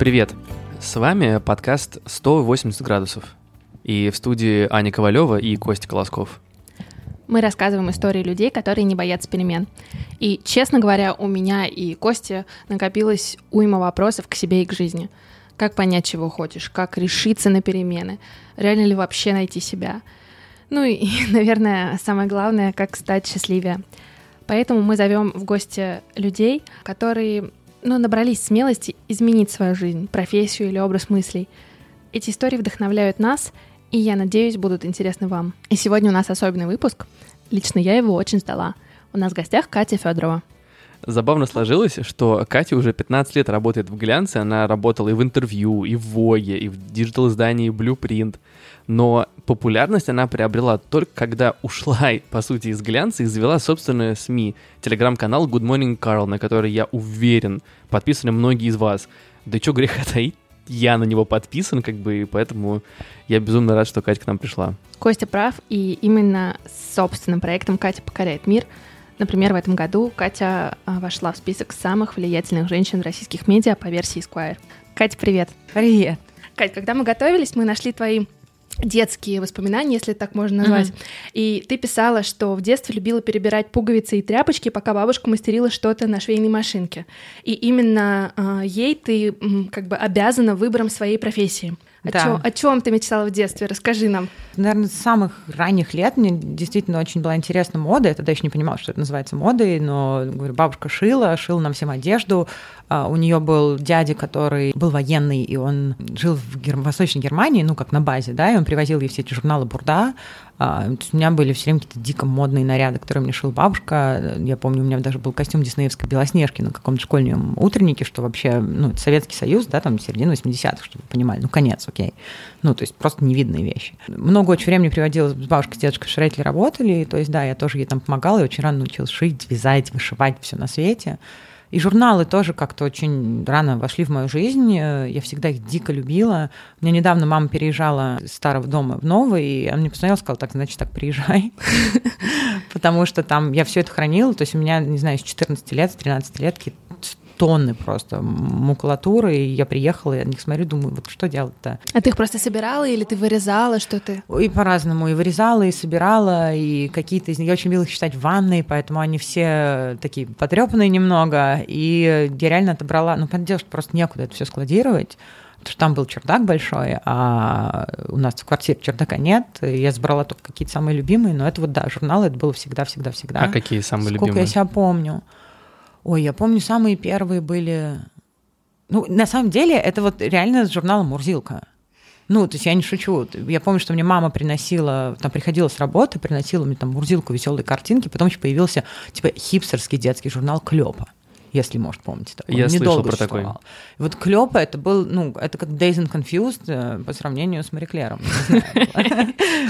Привет! С вами подкаст «180 градусов». И в студии Аня Ковалева и Костя Колосков. Мы рассказываем истории людей, которые не боятся перемен. И, честно говоря, у меня и Кости накопилось уйма вопросов к себе и к жизни. Как понять, чего хочешь, как решиться на перемены, реально ли вообще найти себя. Ну и, наверное, самое главное, как стать счастливее. Поэтому мы зовем в гости людей, которые ну, набрались смелости изменить свою жизнь, профессию или образ мыслей. Эти истории вдохновляют нас, и я надеюсь, будут интересны вам. И сегодня у нас особенный выпуск. Лично я его очень ждала. У нас в гостях Катя Федорова. Забавно сложилось, что Катя уже 15 лет работает в глянце, она работала и в интервью, и в Vogue, и в digital-издании Blueprint. Но популярность она приобрела только когда ушла, по сути, из глянца и завела собственную СМИ, телеграм-канал Good Morning Carl, на который, я уверен, подписаны многие из вас. Да и что греха таить, я на него подписан, как бы, и поэтому я безумно рад, что Катя к нам пришла. Костя прав, и именно с собственным проектом «Катя покоряет мир» Например, в этом году Катя а, вошла в список самых влиятельных женщин российских медиа по версии Esquire. Катя, привет. Привет. Катя, когда мы готовились, мы нашли твои детские воспоминания, если так можно назвать. Uh-huh. И ты писала, что в детстве любила перебирать пуговицы и тряпочки, пока бабушка мастерила что-то на швейной машинке. И именно э, ей ты как бы обязана выбором своей профессии. О, да. чем, о чем ты мечтала в детстве? Расскажи нам. Наверное, с самых ранних лет мне действительно очень была интересна мода. Я тогда еще не понимала, что это называется модой, но говорю, бабушка шила, шила нам всем одежду. А, у нее был дядя, который был военный, и он жил в Гер... Восточной Германии, ну, как на базе, да, и он привозил ей все эти журналы Бурда. А, у меня были все время какие-то дико модные наряды, которые мне шил бабушка. Я помню, у меня даже был костюм диснеевской Белоснежки на каком-то школьном утреннике, что вообще, ну, это Советский Союз, да, там середина 80-х, чтобы вы понимали, ну, конец, окей. Ну, то есть просто невидные вещи. Много очень времени приводилось, с бабушкой, с дедушкой в Шретле работали, то есть, да, я тоже ей там помогала, и очень рано научилась шить, вязать, вышивать, все на свете. И журналы тоже как-то очень рано вошли в мою жизнь. Я всегда их дико любила. У меня недавно мама переезжала из старого дома в новый, и она мне посмотрела, сказала, так, значит, так, приезжай. Потому что там я все это хранила. То есть у меня, не знаю, с 14 лет, с 13 лет какие-то тонны просто макулатуры, и я приехала, я на них смотрю, думаю, вот что делать-то? А ты их просто собирала или ты вырезала, что ты? И по-разному, и вырезала, и собирала, и какие-то из них, я очень любила их считать в ванной, поэтому они все такие потрепанные немного, и я реально отобрала, ну, понятное дело, что просто некуда это все складировать, потому что там был чердак большой, а у нас в квартире чердака нет. Я забрала только какие-то самые любимые, но это вот, да, журналы, это было всегда-всегда-всегда. А какие самые Сколько любимые? Сколько я себя помню. Ой, я помню, самые первые были... Ну, на самом деле, это вот реально с журнала «Мурзилка». Ну, то есть я не шучу. Я помню, что мне мама приносила, там приходила с работы, приносила мне там мурзилку, веселые картинки, потом еще появился типа хипстерский детский журнал Клёпа если, может, помните. Такой. Я слышал про такой. Вот Клёпа это был, ну, это как Days and Confused э, по сравнению с Мариклером.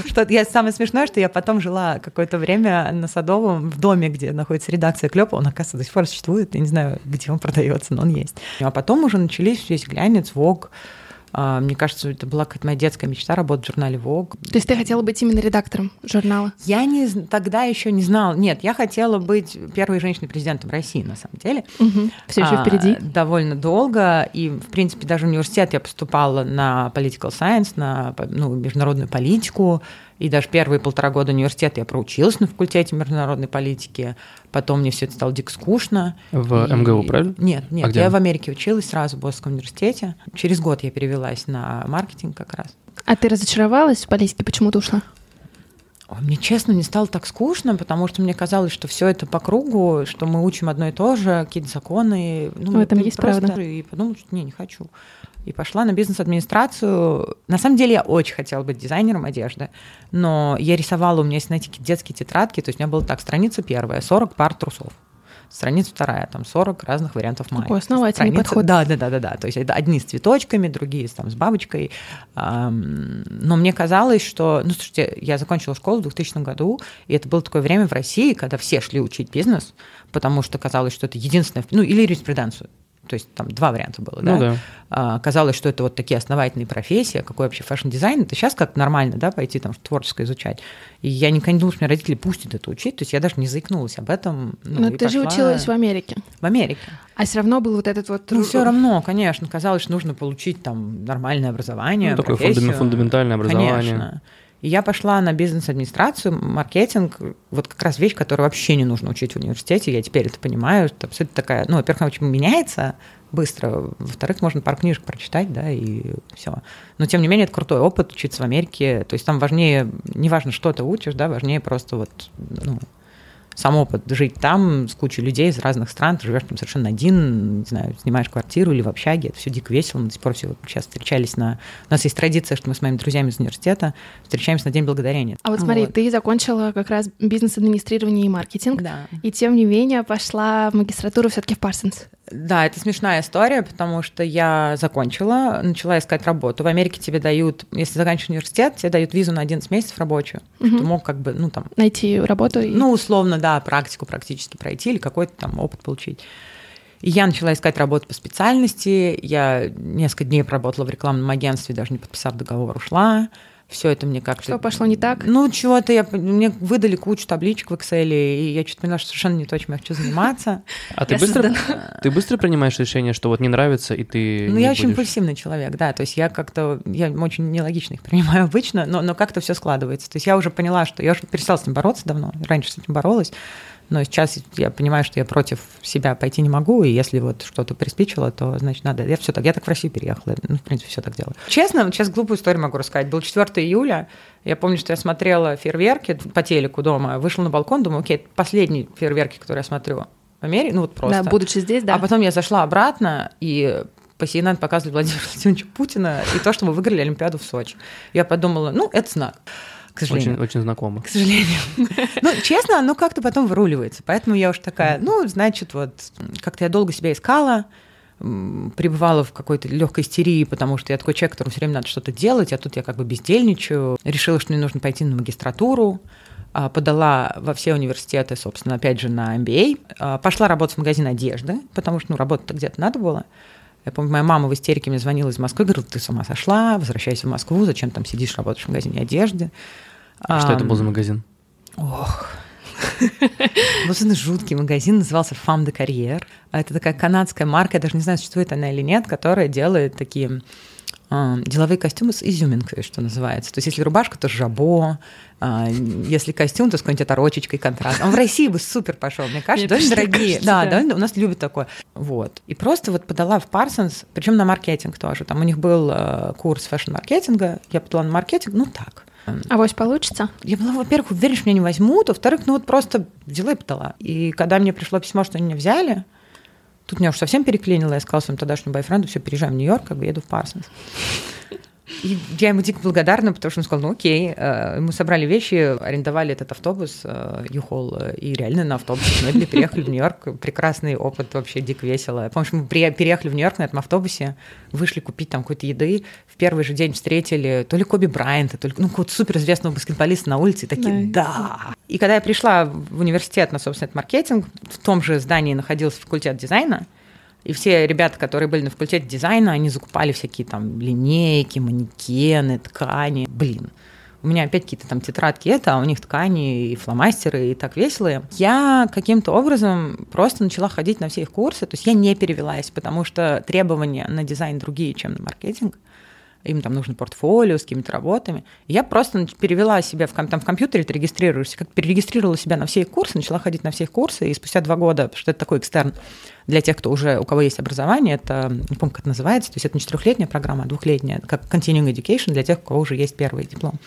Что я самое смешное, что я потом жила какое-то время на Садовом в доме, где находится редакция Клёпа, он, оказывается, до сих пор существует, я не знаю, где он продается, но он есть. А потом уже начались весь глянец, Вог, мне кажется, это была какая-то моя детская мечта работать в журнале Vogue. То есть ты хотела быть именно редактором журнала? Я не, тогда еще не знала. Нет, я хотела быть первой женщиной-президентом России, на самом деле. Угу. Все еще впереди. А, довольно долго. И, в принципе, даже в университет я поступала на political science, на ну, международную политику. И даже первые полтора года университета я проучилась на факультете международной политики. Потом мне все это стало дико скучно. В и... МГУ, правильно? Нет, нет. А я в Америке училась сразу в Бостонском университете. Через год я перевелась на маркетинг как раз. А ты разочаровалась в политике? Почему ты ушла? Мне, честно, не стало так скучно, потому что мне казалось, что все это по кругу, что мы учим одно и то же, какие-то законы. Ну, в этом есть правда. И подумала, что не, не хочу и пошла на бизнес-администрацию. На самом деле я очень хотела быть дизайнером одежды, но я рисовала, у меня есть, знаете, детские тетрадки, то есть у меня было так, страница первая, 40 пар трусов. Страница вторая, там 40 разных вариантов майки. Такой основательный Страница, подход. Да, да, да, да, да. То есть это одни с цветочками, другие там с бабочкой. Но мне казалось, что... Ну, слушайте, я закончила школу в 2000 году, и это было такое время в России, когда все шли учить бизнес, потому что казалось, что это единственное... Ну, или юриспруденцию. То есть там два варианта было, Ну да? да. А, казалось, что это вот такие основательные профессии, а какой вообще fashion-дизайн, это сейчас как нормально, да, пойти там творческое изучать. И я никогда не думала, что меня родители пустят это учить, то есть я даже не заикнулась об этом. ну, Но ты же пошла училась в Америке. в Америке. А все равно был вот этот вот... Ну, все равно, конечно, казалось, что нужно получить там нормальное образование, Ну, такое фундаментальное образование. Конечно. И я пошла на бизнес-администрацию, маркетинг, вот как раз вещь, которую вообще не нужно учить в университете, я теперь это понимаю, это абсолютно такая, ну, во-первых, она очень меняется быстро, во-вторых, можно пару книжек прочитать, да, и все. Но, тем не менее, это крутой опыт учиться в Америке, то есть там важнее, не важно, что ты учишь, да, важнее просто вот, ну, сам опыт жить там с кучей людей из разных стран, ты живешь там совершенно один, не знаю, снимаешь квартиру или в общаге, это все дико весело, мы до сих пор все вот сейчас встречались на... У нас есть традиция, что мы с моими друзьями из университета встречаемся на День Благодарения. А вот смотри, Вот. ты закончила как раз бизнес-администрирование и маркетинг, Да. и тем не менее пошла в магистратуру все таки в Парсонс. Да, это смешная история, потому что я закончила, начала искать работу. В Америке тебе дают, если заканчиваешь университет, тебе дают визу на 11 месяцев рабочую. Мгм. Ты мог как бы, ну там, Найти работу и... ну, условно, да, практику практически пройти или какой-то там опыт получить. И я начала искать работу по специальности. Я несколько дней проработала в рекламном агентстве, даже не подписав договор, ушла. Все это мне как-то... Что пошло не так? Ну, чего-то я... Мне выдали кучу табличек в Excel, и я что-то поняла, что совершенно не то, чем я хочу заниматься. А ты быстро, ты быстро принимаешь решение, что вот не нравится, и ты Ну, я очень импульсивный человек, да. То есть я как-то... Я очень нелогично их принимаю обычно, но, но как-то все складывается. То есть я уже поняла, что... Я уже перестала с этим бороться давно. Раньше с этим боролась. Но сейчас я понимаю, что я против себя пойти не могу, и если вот что-то приспичило, то, значит, надо. Я все так, я так в Россию переехала. Ну, в принципе, все так делаю. Честно, сейчас глупую историю могу рассказать. Был 4 июля, я помню, что я смотрела фейерверки по телеку дома, вышла на балкон, думаю, окей, это последние фейерверки, которые я смотрю в Америке, ну вот просто. Да, будучи здесь, да. А потом я зашла обратно, и по CNN показывали Владимира Владимировича Путина и то, что мы выиграли Олимпиаду в Сочи. Я подумала, ну, это знак, к сожалению. Очень, очень знакомо. К сожалению. Ну, честно, оно как-то потом выруливается. Поэтому я уж такая, ну, значит, вот как-то я долго себя искала, пребывала в какой-то легкой истерии, потому что я такой человек, которому все время надо что-то делать, а тут я как бы бездельничаю. Решила, что мне нужно пойти на магистратуру, а, подала во все университеты, собственно, опять же, на MBA. А, Пошла работать в магазин одежды, потому что, ну, работать-то где-то надо было. Я помню, моя мама в истерике мне звонила из Москвы, говорила, ты с ума сошла, возвращайся в Москву, зачем там сидишь, работаешь в магазине одежды. А что это был за магазин? Ох. Это жуткий магазин, назывался Femme de Carrière. А Это такая канадская марка, я даже не знаю, существует она или нет, которая делает такие а, деловые костюмы с изюминкой, что называется. То есть если рубашка, то жабо, а, если костюм, то с какой-нибудь оторочечкой контраст. Он в России бы супер пошел, мне кажется, Мне очень дорогие. кажется, да, да. да, у нас любят такое. Вот. И просто вот подала в Парсонс, причем на маркетинг тоже. Там у них был э, курс fashion-маркетинга, я подала на маркетинг, ну так. Авось получится? Я была, во-первых, уверена, что меня не возьмут, во-вторых, ну вот просто взяла и подала. И когда мне пришло письмо, что они меня взяли, тут меня уж совсем переклинило, я сказала своему тогдашнему бойфренду, все, переезжаем в Нью-Йорк, как бы еду в Парсонс. И я ему дико благодарна, потому что он сказал, ну окей. Э, Мы собрали вещи, арендовали этот автобус, э, Юхол, э, и реально на автобусе мебели переехали в Нью-Йорк. Прекрасный опыт, вообще дико весело. Я помню, что мы переехали в Нью-Йорк на этом автобусе, вышли купить там какой-то еды, в первый же день встретили то ли Коби Брайанта, то ли ну, какого-то суперизвестного баскетболиста на улице, и такие, да. И когда я пришла в университет на, собственно, этот маркетинг, в том же здании находился факультет дизайна, и все ребята, которые были на факультете дизайна, они закупали всякие там линейки, манекены, ткани. Блин, у меня опять какие-то там тетрадки это, а у них ткани и фломастеры, и так веселые. Я каким-то образом просто начала ходить на все их курсы, то есть я не перевелась, потому что требования на дизайн другие, чем на маркетинг. Им там нужно портфолио с какими-то работами. Я просто перевела себя в, там, в компьютере, ты регистрируешься, как перерегистрировала себя на все курсы, начала ходить на все курсы, и спустя два года, что это такой экстерн для тех, кто уже, у кого есть образование, это, не помню, как это называется, то есть это не четырехлетняя программа, а двухлетняя, как continuing education для тех, у кого уже есть первый диплом.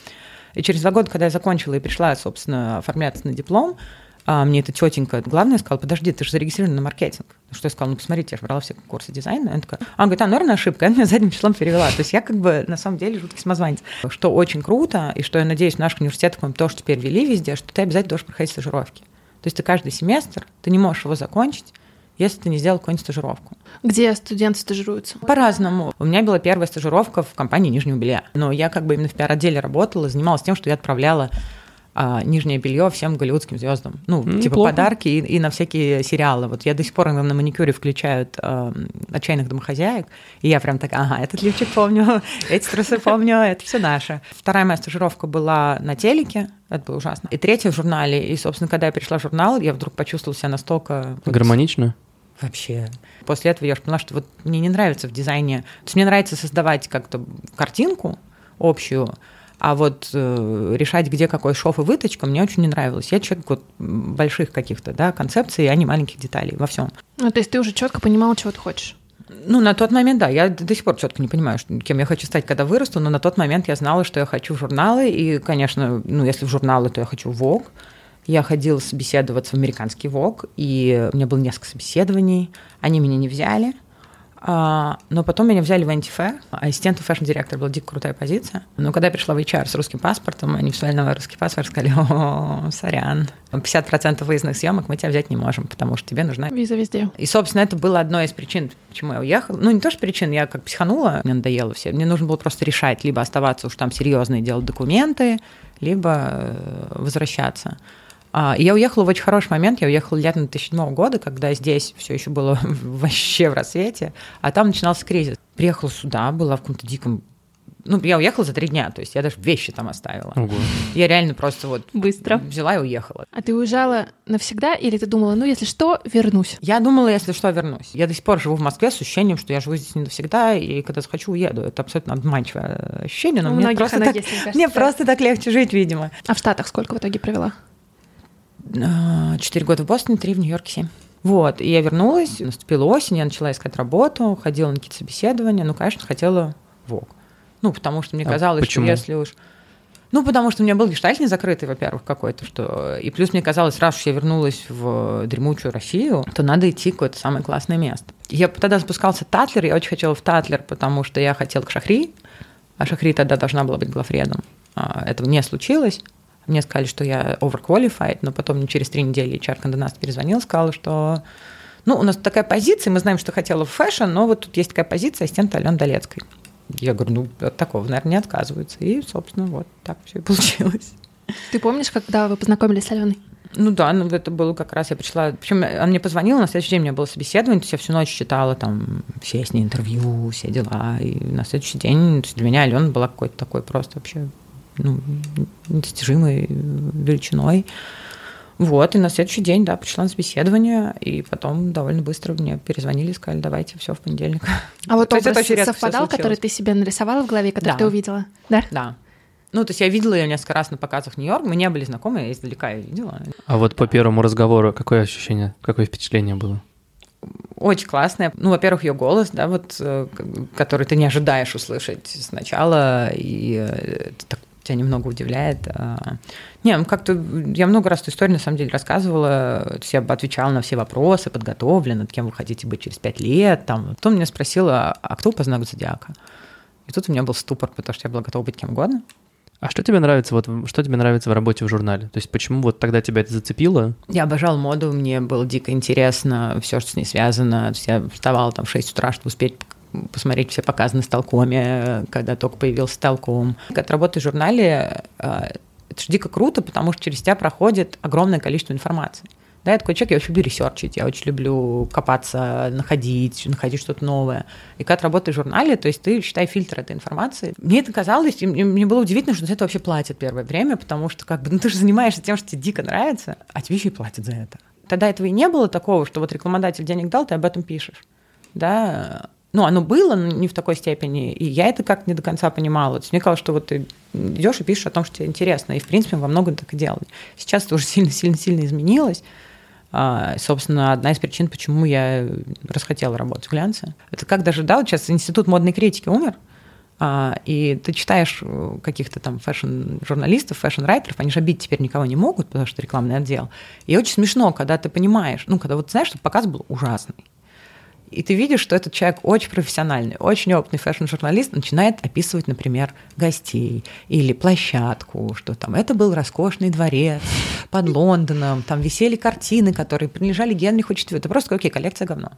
И через два года, когда я закончила и пришла, собственно, оформляться на диплом, а мне эта тетенька, главное, сказала, подожди, ты же зарегистрирована на маркетинг. Ну, Что я сказала, ну, посмотрите, я же брала все курсы дизайна. Она такая, а, говорит, а, наверное, ошибка. Она меня задним числом перевела. То есть я как бы на самом деле жуткий самозванец. Что очень круто, и что я надеюсь, в наших университетах мы тоже теперь ввели везде, что ты обязательно должен проходить стажировки. То есть ты каждый семестр, ты не можешь его закончить, если ты не сделал какую-нибудь стажировку. Где студенты стажируются? По-разному. У меня была первая стажировка в компании Нижнего Белья. Но я как бы именно в пиар-отделе работала, занималась тем, что я отправляла а, нижнее белье всем голливудским звездам. Ну, М, типа неплохо. подарки и, и на всякие сериалы. Вот я до сих пор им на маникюре включают а, отчаянных домохозяек, и я прям так, ага, этот лифчик помню, эти трусы помню, это все наше. Вторая моя стажировка была на телеке, это было ужасно. И третья в журнале. И, собственно, когда я пришла в журнал, я вдруг почувствовала себя настолько... Гармонично? Вообще. После этого я ж поняла, что вот мне не нравится в дизайне. То есть мне нравится создавать как-то картинку общую, а вот э, решать, где какой шов и выточка, мне очень не нравилось. Я человек вот больших каких-то да, концепций, а не маленьких деталей во всем. Ну, то есть ты уже четко понимала, чего ты хочешь. Ну, на тот момент, да, я до сих пор четко не понимаю, кем я хочу стать, когда вырасту, но на тот момент я знала, что я хочу в журналы, и, конечно, ну, если в журналы, то я хочу в Vogue. Я ходила собеседоваться в американский Vogue, и у меня было несколько собеседований, они меня не взяли, но потом меня взяли в антифэ, ассистенту фэшн-директора была дико крутая позиция. Но когда я пришла в HR с русским паспортом, они вставили на русский паспорт сказали, о, сорян, 50% выездных съемок мы тебя взять не можем, потому что тебе нужна Виза везде. и, собственно, это было одной из причин, почему я уехала. Ну, не то, что причин, я как психанула, мне надоело все. Мне нужно было просто решать, либо оставаться уж там серьезно и делать документы, либо э, возвращаться. А, и я уехала в очень хороший момент. Я уехала летом 2007 года, когда здесь все еще было вообще в рассвете, а там начинался кризис. Приехала сюда, была в каком-то диком... Ну, я уехала за три дня, то есть я даже вещи там оставила. Ого. Я реально просто вот Быстро. взяла и уехала. А ты уезжала навсегда или ты думала, ну, если что, вернусь? Я думала, если что, вернусь. Я до сих пор живу в Москве с ощущением, что я живу здесь не навсегда, и когда захочу, уеду. Это абсолютно обманчивое ощущение, но У мне просто, так, есть, мне кажется, мне просто так легче жить, видимо. А в Штатах сколько в итоге провела? А, Четыре года в Бостоне, три в Нью-Йорке, семь. Вот, и я вернулась, наступила осень, я начала искать работу, ходила на какие-то собеседования, ну, конечно, хотела ВОК. Ну, потому что мне А казалось, почему? что если уж... Ну, потому что у меня был гештальт не закрытый, во-первых, какой-то, что... И плюс мне казалось, раз уж я вернулась в дремучую Россию, то надо идти в какое-то самое классное место. Я тогда запускался Татлер, я очень хотела в Татлер, потому что я хотела к Шахри, а Шахри тогда должна была быть главредом. А, Этого не случилось. Мне сказали, что я overqualified, но потом через три недели HR Nast перезвонил, сказал, что ну, у нас такая позиция, мы знаем, что хотела в fashion, но вот тут есть такая позиция ассистента Алены Долецкой. Я говорю, ну, от такого, наверное, не отказываются. И, собственно, вот так все и получилось. Ты помнишь, когда вы познакомились с Аленой? Ну да, ну это было как раз, я пришла, причем она мне позвонила, на следующий день у меня было собеседование, то есть я всю ночь читала там все с ней интервью, все дела, и на следующий день для меня Алена была какой-то такой просто вообще ну, недостижимой величиной. Вот, и на следующий день, да, пришла на собеседование, и потом довольно быстро мне перезвонили и сказали, давайте все в понедельник. А вот образ очень совпадал, который ты себе нарисовала в голове, который Да. ты увидела? Да? Да. Ну, то есть я видела ее несколько раз на показах Нью-Йорк, мы не были знакомы, я издалека ее видела. А вот по первому разговору какое ощущение, какое впечатление было? Очень классная. Ну, во-первых, ее голос, да, вот, э, который ты не ожидаешь услышать сначала, и э, это так тебя немного удивляет. А, Не, ну как-то я много раз эту историю на самом деле рассказывала, то я отвечала на все вопросы, подготовлена, кем вы хотите быть через пять лет. Там. Потом меня спросила, а кто по знаку зодиака? И тут у меня был ступор, потому что я была готова быть кем угодно. А что тебе нравится, вот, что тебе нравится в работе в журнале? То есть почему вот тогда тебя это зацепило? Я обожала моду, мне было дико интересно все, что с ней связано. То есть я вставала там в 6 утра, чтобы успеть посмотреть все показы на Столкоме, когда только появился Столком. Когда ты в журнале, э, это же дико круто, потому что через тебя проходит огромное количество информации. Да, я такой человек, я очень люблю ресерчить, я очень люблю копаться, находить, находить что-то новое. И когда ты работаешь в журнале, то есть ты, считай, фильтр этой информации. Мне это казалось, и мне было удивительно, что за это вообще платят первое время, потому что как бы, ну, ты же занимаешься тем, что тебе дико нравится, а тебе еще и платят за это. Тогда этого и не было такого, что вот рекламодатель денег дал, ты об этом пишешь. Да, ну, оно было, но не в такой степени. И я это как не до конца понимала. Мне казалось, что вот ты идешь и пишешь о том, что тебе интересно. И, в принципе, во многом так и делали. Сейчас это уже сильно-сильно-сильно изменилось. А, собственно, одна из причин, почему я расхотела работать в глянце. Это как даже, да, вот сейчас институт модной критики умер, а, и ты читаешь э, каких-то там fashion-журналистов, fashion-райтеров, они же обидеть теперь никого не могут, потому что рекламный отдел. И очень смешно, когда ты понимаешь, ну, когда вот знаешь, что показ был ужасный, и ты видишь, что этот человек очень профессиональный, очень опытный fashion-журналист, начинает описывать, например, гостей или площадку, что там это был роскошный дворец под Лондоном, там висели картины, которые принадлежали Генриху IV. Это просто, окей, коллекция говно.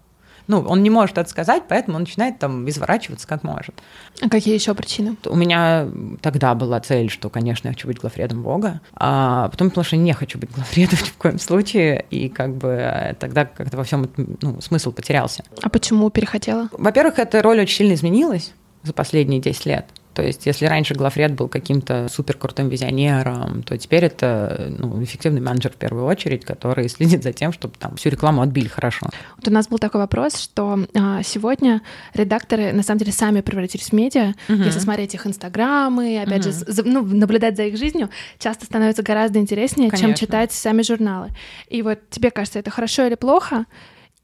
Ну, он не может это сказать, поэтому он начинает там изворачиваться как может. А какие еще причины? У меня тогда была цель, что, конечно, я хочу быть главредом Vogue, а потом поняла, что не хочу быть главредом ни в коем случае, и как бы тогда как-то во всем ну, смысл потерялся. А почему перехотела? Во-первых, эта роль очень сильно изменилась за последние 10 лет. То есть, если раньше главред был каким-то супер крутым визионером, то теперь это ну, эффективный менеджер в первую очередь, который следит за тем, чтобы там всю рекламу отбили хорошо. Вот у нас был такой вопрос, что а, сегодня редакторы на самом деле сами превратились в медиа. Угу. Если смотреть их инстаграмы, опять угу. же, за, ну, наблюдать за их жизнью, часто становится гораздо интереснее, Конечно. чем читать сами журналы. И вот тебе кажется, это хорошо или плохо?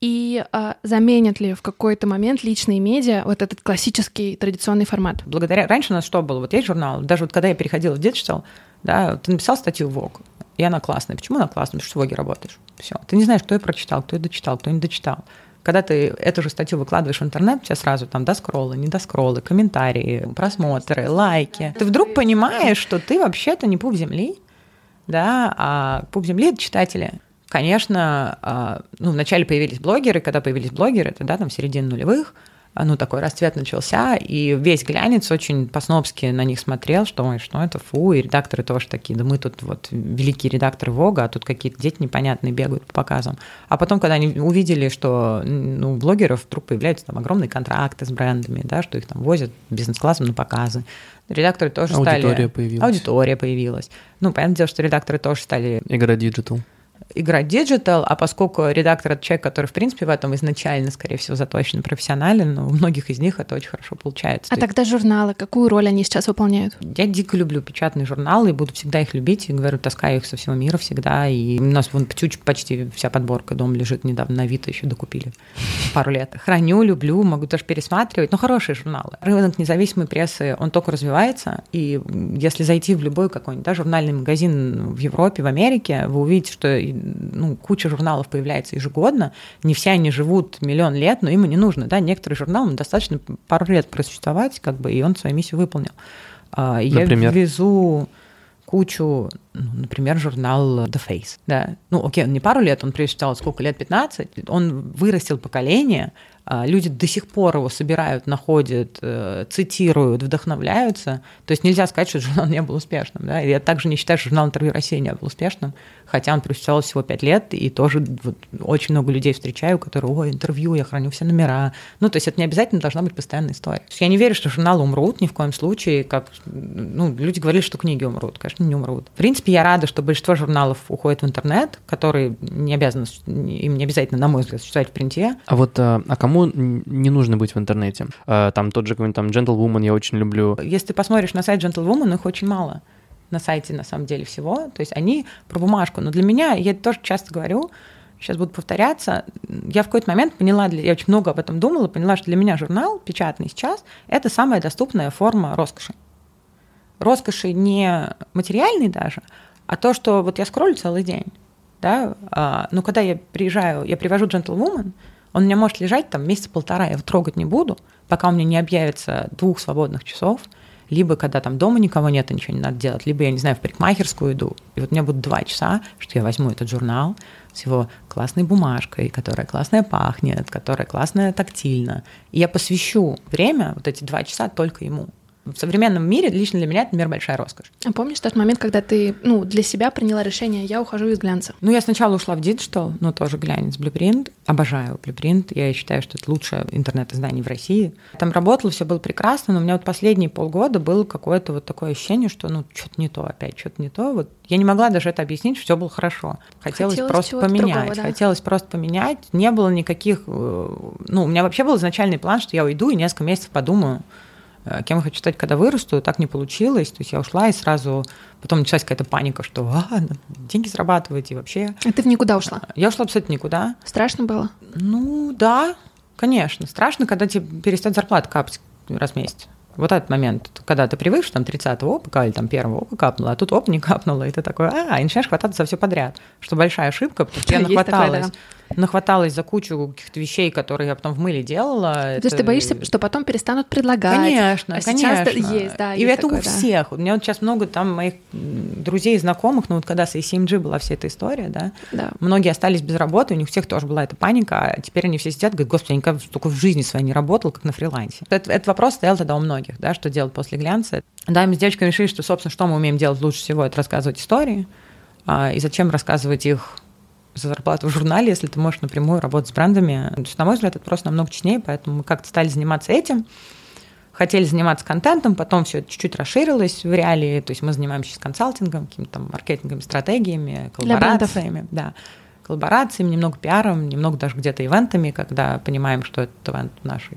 И а, заменят ли в какой-то момент личные медиа вот этот классический традиционный формат? Благодаря раньше у нас что было? Вот есть журнал, даже вот когда я переходила в Digital, да, ты написал статью в Vogue, и она классная. Почему она классная? Потому что в Vogue работаешь. Все. Ты не знаешь, кто ее прочитал, кто ее дочитал, кто не дочитал. Когда ты эту же статью выкладываешь в интернет, у тебя сразу там доскроллы, недоскроллы, комментарии, просмотры, лайки. Ты вдруг понимаешь, что ты вообще-то не пуп земли, да, а пуп земли — это читатели. Конечно, а, ну, вначале появились блогеры, когда появились блогеры, это, да, там, середина нулевых, а, ну, такой расцвет начался, и весь глянец очень по-снобски на них смотрел, что, ой, что это, фу, и редакторы тоже такие, да мы тут вот великие редакторы Вога, а тут какие-то дети непонятные бегают по показам. А потом, когда они увидели, что ну, у блогеров вдруг появляются там огромные контракты с брендами, да, что их там возят бизнес-классом на показы, редакторы тоже Аудитория стали... Аудитория появилась. Аудитория появилась. Ну, понятное дело, что редакторы тоже стали... Игра digital играть digital, а поскольку редактор — это человек, который, в принципе, в этом изначально, скорее всего, заточен профессионально, но у многих из них это очень хорошо получается. А То тогда журналы, какую роль они сейчас выполняют? Я дико люблю печатные журналы и буду всегда их любить, и говорю, таскаю их со всего мира всегда, и у нас вон почти вся подборка дома лежит недавно на Авито еще докупили пару лет. Храню, люблю, могу тоже пересматривать, но хорошие журналы. Рынок независимой прессы, он только развивается, и если зайти в любой какой-нибудь да, журнальный магазин в Европе, в Америке, вы увидите, что ну, куча журналов появляется ежегодно, не все они живут миллион лет, но им и не нужно, да, некоторые журналы достаточно пару лет просуществовать, как бы, и он свою миссию выполнил. А, я Например? везу кучу, ну, например, журнал The Face, да. Ну, окей, он не пару лет, он прочитал сколько лет, 15, он вырастил поколение, люди до сих пор его собирают, находят, э, цитируют, вдохновляются. То есть нельзя сказать, что журнал не был успешным. Да? Я также не считаю, что журнал «Интервью России» не был успешным, хотя он просуществовал всего пять лет, и тоже вот, очень много людей встречаю, которые, ой, интервью, я храню все номера. Ну, то есть это не обязательно должна быть постоянная история. Я не верю, что журналы умрут ни в коем случае, как ну, люди говорили, что книги умрут. Конечно, не умрут. В принципе, я рада, что большинство журналов уходит в интернет, которые не обязаны, им не обязательно, на мой взгляд, существовать в принте. А вот а, а не нужно быть в интернете. А, там тот же какой-нибудь там Gentlewoman я очень люблю. Если ты посмотришь на сайт Gentlewoman, их очень мало на сайте на самом деле всего. То есть они про бумажку. Но для меня, я тоже часто говорю, сейчас буду повторяться, я в какой-то момент поняла, я очень много об этом думала, поняла, что для меня журнал печатный сейчас – это самая доступная форма роскоши. Роскоши не материальной даже, а то, что вот я скроллю целый день, да, а, ну, когда я приезжаю, я привожу Gentlewoman, он у меня может лежать там месяца полтора, я его трогать не буду, пока у меня не объявится двух свободных часов, либо когда там дома никого нет и ничего не надо делать, либо я, не знаю, в парикмахерскую иду, и вот у меня будут два часа, что я возьму этот журнал с его классной бумажкой, которая классная пахнет, которая классная тактильно, и я посвящу время, вот эти два часа только ему в современном мире лично для меня это мир большая роскошь. А помнишь тот момент, когда ты ну, для себя приняла решение, я ухожу из глянца? Ну, я сначала ушла в digital, но тоже глянец, Blueprint. Обожаю Blueprint. Я считаю, что это лучшее интернет-издание в России. Там работала, все было прекрасно, но у меня вот последние полгода было какое-то вот такое ощущение, что ну что-то не то опять, что-то не то. Вот я не могла даже это объяснить, что все было хорошо. Хотелось, Хотелось просто поменять. Другого, да? Хотелось просто поменять. Не было никаких... Э, ну, у меня вообще был изначальный план, что я уйду и несколько месяцев подумаю, кем я хочу стать, когда вырасту, так не получилось. То есть я ушла и сразу потом началась какая-то паника, что а, деньги зарабатывать и вообще. А ты в никуда ушла? Я ушла абсолютно никуда. Страшно было? Ну да, конечно. Страшно, когда тебе перестает зарплата капать раз в месяц. Вот этот момент, когда ты привык, что там 30-го опыка или там первого опыка капнуло, а тут оп, не капнуло, и ты такой, а, и начинаешь хвататься за все подряд, что большая ошибка, потому что я нахваталась. Такое, да нахваталась за кучу каких-то вещей, которые я потом в мыле делала. То это... есть ты боишься, что потом перестанут предлагать? Конечно, а конечно. Сейчас есть, да. И есть это такое, у да. всех. У меня вот сейчас много там моих друзей и знакомых, ну вот когда с ACMG была вся эта история, да, Да. многие остались без работы, у них всех тоже была эта паника, а теперь они все сидят, говорят, господи, я никогда столько в жизни своей не работал, как на фрилансе. Этот, этот вопрос стоял тогда у многих, да, что делать после глянца. Да, мы с девочками решили, что, собственно, что мы умеем делать лучше всего, это рассказывать истории, а, и зачем рассказывать их за зарплату в журнале, если ты можешь напрямую работать с брендами. То есть, на мой взгляд, это просто намного честнее, поэтому мы как-то стали заниматься этим, хотели заниматься контентом, потом все чуть-чуть расширилось в реалии, то есть мы занимаемся сейчас консалтингом, какими-то там маркетинговыми стратегиями, коллаборациями, да, коллаборациями, немного пиаром, немного даже где-то ивентами, когда понимаем, что этот ивент наш,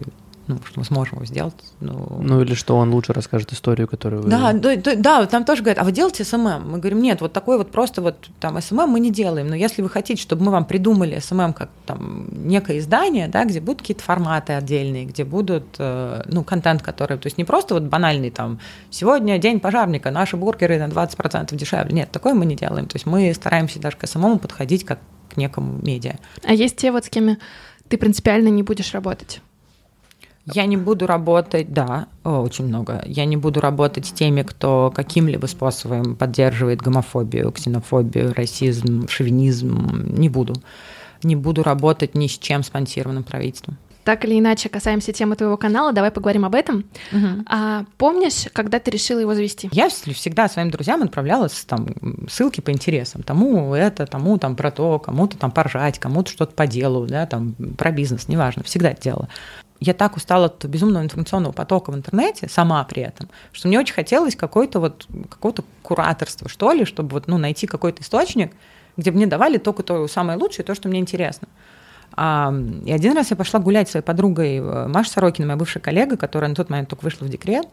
ну, что мы сможем его сделать. Ну, Ну или что он лучше расскажет историю, которую вы... да, да, да, да, там тоже говорят, а вы делаете SMM? Мы говорим, нет, вот такой вот просто вот там SMM мы не делаем, но если вы хотите, чтобы мы вам придумали SMM как там некое издание, да, где будут какие-то форматы отдельные, где будут, э, ну, контент, который, то есть не просто вот банальный там, сегодня день пожарника, наши бургеры на 20% дешевле, нет, такое мы не делаем, то есть мы стараемся даже к SMM у подходить как к некому медиа. А есть те вот, с кем ты принципиально не будешь работать? Я не буду работать, да, о, очень много. Я не буду работать с теми, кто каким-либо способом поддерживает гомофобию, ксенофобию, расизм, шовинизм. Не буду. Не буду работать ни с чем спонсированным правительством. Так или иначе, касаемся темы твоего канала, давай поговорим об этом. А помнишь, когда ты решила его завести? Я вс- всегда своим друзьям отправляла там ссылки по интересам. Тому это, тому там про то, кому-то там поржать, кому-то что-то по делу, да, там про бизнес, неважно, всегда это делала. Я так устала от безумного информационного потока в интернете, сама при этом, что мне очень хотелось какой-то вот, какого-то кураторства, что ли, чтобы вот, ну, найти какой-то источник, где мне давали только то самое лучшее, то, что мне интересно. И один раз я пошла гулять с своей подругой э, Машей Сорокиной, моя бывшая коллега, которая на тот момент только вышла в декрет.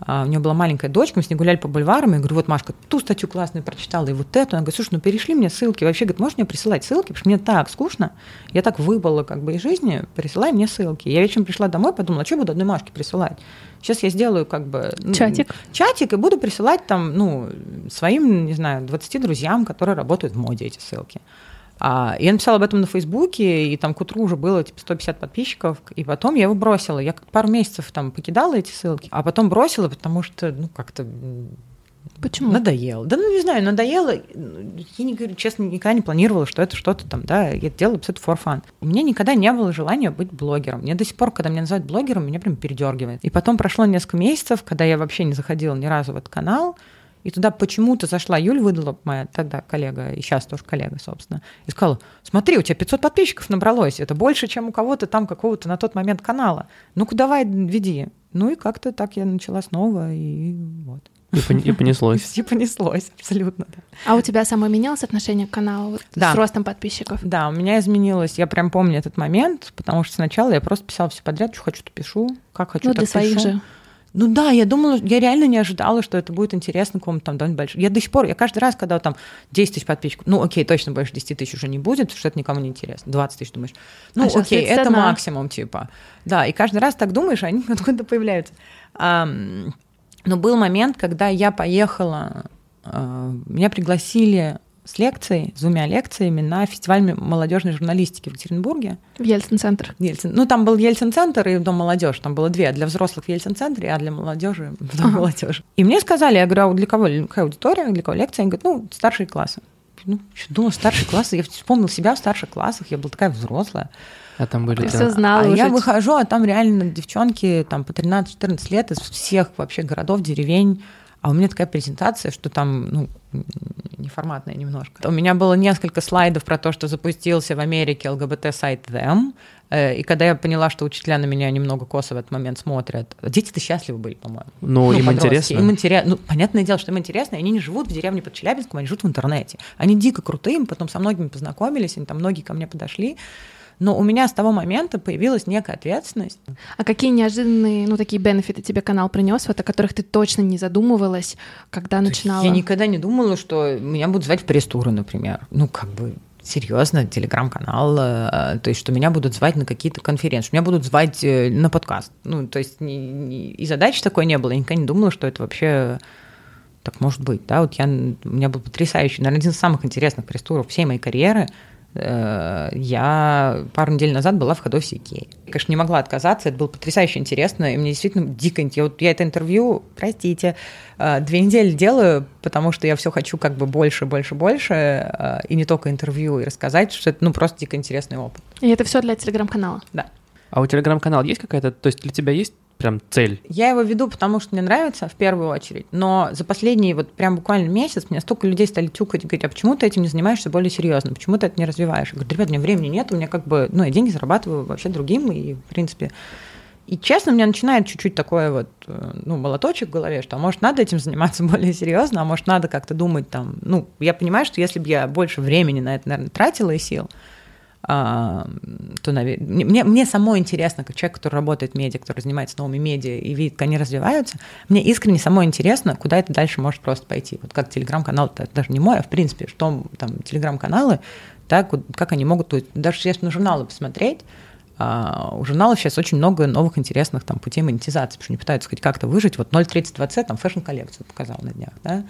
А, у нее была маленькая дочка, мы с ней гуляли по бульварам, я говорю, вот Машка, ту статью классную прочитала, и вот эту. Она говорит, слушай, ну перешли мне ссылки. Вообще, говорит, можешь мне присылать ссылки, потому что мне так скучно, я так выбыла как бы из жизни, присылай мне ссылки. Я вечером пришла домой, подумала, а что я буду одной Машке присылать? Сейчас я сделаю как бы... ну, Чатик. Чатик, и буду присылать там, ну, своим, не знаю, 20 друзьям, которые работают в моде, эти ссылки. А, я написала об этом на Фейсбуке, и там к утру уже было типа 150 подписчиков, и потом я его бросила. Я как пару месяцев там покидала эти ссылки, а потом бросила, потому что, ну, как-то Почему? надоело. Да, ну, не знаю, надоело. Я, не говорю, честно, никогда не планировала, что это что-то там, да, я это делала абсолютно for fun. У меня никогда не было желания быть блогером. Мне до сих пор, когда меня называют блогером, меня прям передергивает. И потом прошло несколько месяцев, когда я вообще не заходила ни разу в этот канал, и туда почему-то зашла Юль выдала, моя тогда коллега, и сейчас тоже коллега, собственно, и сказала, смотри, у тебя 500 подписчиков набралось, это больше, чем у кого-то там какого-то на тот момент канала. Ну-ка давай, веди. Ну и как-то так я начала снова, и вот. И, пон- и понеслось. И понеслось, абсолютно, да. А у тебя самое менялось отношение к каналу вот Да. с ростом подписчиков? Да, у меня изменилось, я прям помню этот момент, потому что сначала я просто писала все подряд, что хочу, то пишу, как хочу, Ну, так для своих пишу. же. Ну да, я думала, я реально не ожидала, что это будет интересно кому-то там довольно большой. Я до сих пор, я каждый раз, когда там 10 тысяч подписчиков, ну окей, точно больше 10 тысяч уже не будет, потому что это никому не интересно. 20 тысяч думаешь, ну А окей, это 31. максимум типа. Да, и каждый раз так думаешь, а они откуда появляются. Ам, но был момент, когда я поехала, а, меня пригласили с лекцией, с двумя лекциями на фестиваль молодежной журналистики в Екатеринбурге. В Ельцин-центр. Ельцин. Ну, там был Ельцин-центр и Дом молодежи. Там было две. Для взрослых в Ельцин-центре, а для молодежи в Дом Ага. молодежи. И мне сказали, я говорю, а для кого? Какая аудитория? Для кого лекция? Они говорят, ну, старшие классы. Ну, что думала, старшие классы. Я вспомнила себя в старших классах. Я была такая взрослая. А там были... Ты да. все знала а уже. я выхожу, а там реально девчонки там по 13-14 лет из всех вообще городов, деревень. А у меня такая презентация, что там, ну, неформатная немножко. У меня было несколько слайдов про то, что запустился в Америке ЛГБТ-сайт Them. Э, И когда я поняла, что учителя на меня немного косо в этот момент смотрят, дети-то счастливы были, по-моему. Ну, им подростки. интересно. Им интересно. Ну, понятное дело, что им интересно, они не живут в деревне под Челябинском, они живут в интернете. Они дико крутые, мы потом со многими познакомились, они там многие ко мне подошли. Но у меня с того момента появилась некая ответственность. А какие неожиданные, ну, такие бенефиты тебе канал принес, вот о которых ты точно не задумывалась, когда начинала? Я никогда не думала, что меня будут звать в пресс-туры, например. Ну, как бы серьезно, телеграм-канал, э, то есть, что меня будут звать на какие-то конференции, меня будут звать э, на подкаст. Ну, то есть, не- не- и задачи такой не было, я никогда не думала, что это вообще так может быть, да, вот я, у меня был потрясающий, наверное, один из самых интересных пресс-туров всей моей карьеры, я пару недель назад была в ходосе Икеи. Конечно, не могла отказаться, это было потрясающе интересно, и мне действительно дико я, вот, я это интервью, простите, э, две недели делаю, потому что я все хочу как бы больше, больше, больше, э, и не только интервью, и рассказать, что это ну просто дико интересный опыт. И это все для телеграм-канала? Да. А у телеграм-канала есть какая-то, то есть для тебя есть прям цель? Я его веду, потому что мне нравится в первую очередь. Но за последний вот прям буквально месяц мне столько людей стали тюкать и говорить, а почему ты этим не занимаешься более серьезно? Почему ты это не развиваешь? Я говорю, ребят, у меня времени нет, у меня как бы, ну, я деньги зарабатываю вообще другим, и, в принципе, и честно, у меня начинает чуть-чуть такое вот, э, ну, молоточек в голове, что, а может, надо этим заниматься более серьезно, а может, надо как-то думать там, ну, я понимаю, что если бы я больше времени на это, наверное, тратила и сил, то, наверное, мне, мне самой интересно, как человек, который работает в медиа, который занимается новыми медиа и видит, как они развиваются, мне искренне самой интересно, куда это дальше может просто пойти. Вот как телеграм-канал, даже не мой, а в принципе, что там телеграм-каналы, так, как они могут, даже если на журналы посмотреть, а, у журналов сейчас очень много новых интересных там путей монетизации, потому что они пытаются хоть как-то выжить. Вот 032c там fashion-коллекцию показал на днях, да,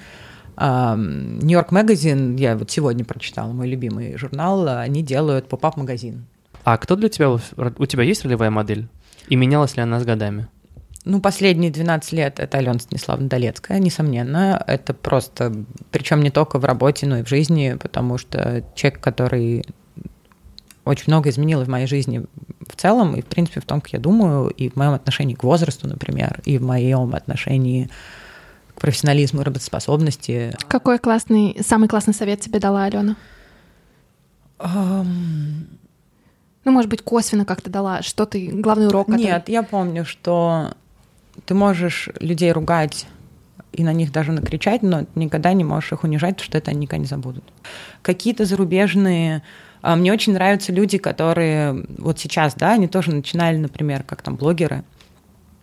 New York Magazine, я вот сегодня прочитала, мой любимый журнал, они делают pop-up магазин. А кто для тебя, у тебя есть ролевая модель? И менялась ли она с годами? Ну, последние 12 лет это Алена Станиславовна Долецкая, несомненно. Это просто, причем не только в работе, но и в жизни, потому что человек, который очень много изменил в моей жизни в целом, и, в принципе, в том, как я думаю, и в моем отношении к возрасту, например, и в моем отношении профессионализму и работоспособности. Какой классный, самый классный совет тебе дала Алена? Um... Ну, может быть, косвенно как-то дала, что ты, главный урок? Который... Нет, я помню, что ты можешь людей ругать и на них даже накричать, но никогда не можешь их унижать, потому что это они никогда не забудут. Какие-то зарубежные... А, мне очень нравятся люди, которые вот сейчас, да, они тоже начинали, например, как там блогеры,